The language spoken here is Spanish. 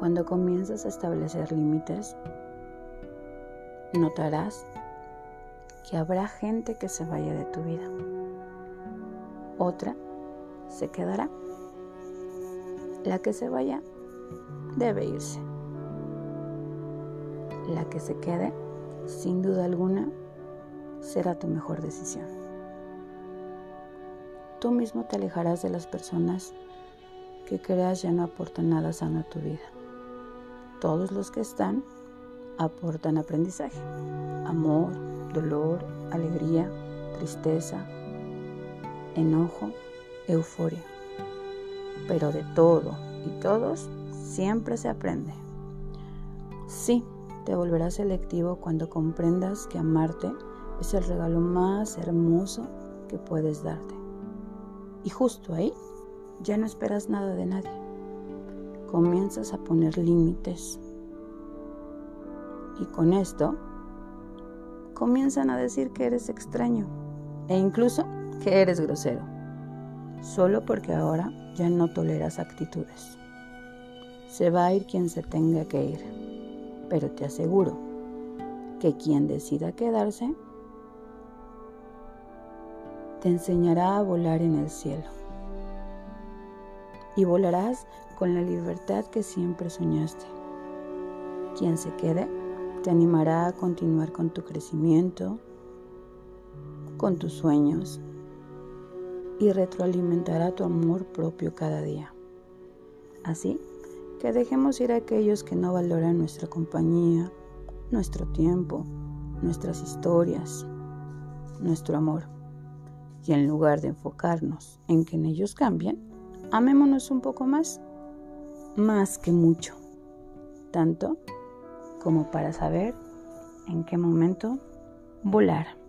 Cuando comienzas a establecer límites, notarás que habrá gente que se vaya de tu vida. Otra se quedará. La que se vaya debe irse. La que se quede, sin duda alguna, será tu mejor decisión. Tú mismo te alejarás de las personas que creas ya no aportan nada sano a tu vida. Todos los que están aportan aprendizaje, amor, dolor, alegría, tristeza, enojo, euforia. Pero de todo y todos siempre se aprende. Sí, te volverás selectivo cuando comprendas que amarte es el regalo más hermoso que puedes darte. Y justo ahí ya no esperas nada de nadie. Comienzas a poner límites y con esto comienzan a decir que eres extraño e incluso que eres grosero, solo porque ahora ya no toleras actitudes. Se va a ir quien se tenga que ir, pero te aseguro que quien decida quedarse te enseñará a volar en el cielo. Y volarás con la libertad que siempre soñaste. Quien se quede te animará a continuar con tu crecimiento, con tus sueños y retroalimentará tu amor propio cada día. Así que dejemos ir a aquellos que no valoran nuestra compañía, nuestro tiempo, nuestras historias, nuestro amor. Y en lugar de enfocarnos en que en ellos cambien, amémonos un poco más, más que mucho, tanto como para saber en qué momento volar.